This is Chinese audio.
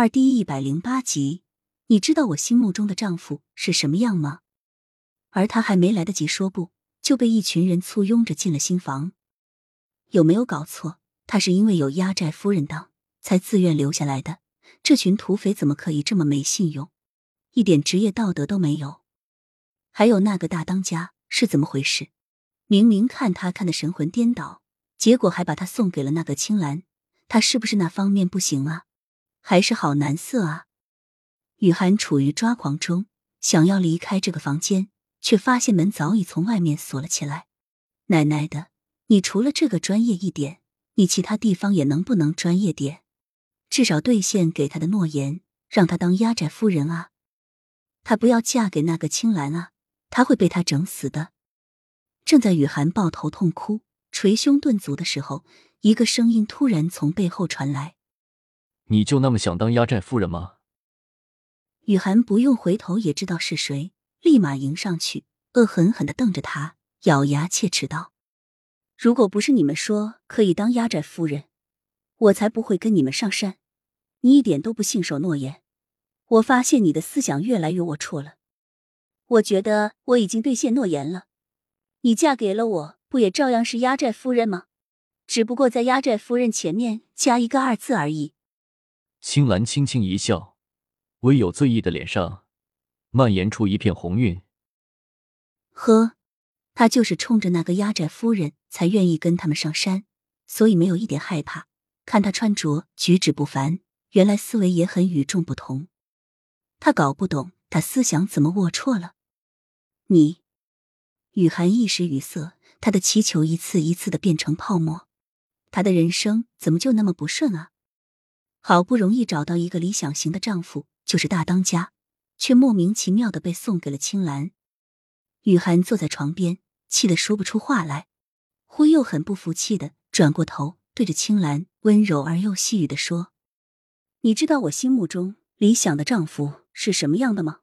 二第一百零八集，你知道我心目中的丈夫是什么样吗？而他还没来得及说不，就被一群人簇拥着进了新房。有没有搞错？他是因为有压寨夫人当，才自愿留下来的。这群土匪怎么可以这么没信用，一点职业道德都没有？还有那个大当家是怎么回事？明明看他看的神魂颠倒，结果还把他送给了那个青兰，他是不是那方面不行啊？还是好难色啊！雨涵处于抓狂中，想要离开这个房间，却发现门早已从外面锁了起来。奶奶的，你除了这个专业一点，你其他地方也能不能专业点？至少兑现给他的诺言，让他当压寨夫人啊！她不要嫁给那个青兰啊！他会被他整死的。正在雨涵抱头痛哭、捶胸顿足的时候，一个声音突然从背后传来。你就那么想当压寨夫人吗？雨涵不用回头也知道是谁，立马迎上去，恶狠狠的瞪着他，咬牙切齿道：“如果不是你们说可以当压寨夫人，我才不会跟你们上山。你一点都不信守诺言，我发现你的思想越来越龌龊了。我觉得我已经兑现诺言了，你嫁给了我，不也照样是压寨夫人吗？只不过在压寨夫人前面加一个二字而已。”青兰轻轻一笑，微有醉意的脸上蔓延出一片红晕。呵，他就是冲着那个压寨夫人才愿意跟他们上山，所以没有一点害怕。看他穿着举止不凡，原来思维也很与众不同。他搞不懂他思想怎么龌龊了。你，雨涵一时语塞，他的祈求一次一次的变成泡沫。他的人生怎么就那么不顺啊？好不容易找到一个理想型的丈夫，就是大当家，却莫名其妙的被送给了青兰。雨涵坐在床边，气得说不出话来，忽又很不服气的转过头，对着青兰温柔而又细语的说：“你知道我心目中理想的丈夫是什么样的吗？”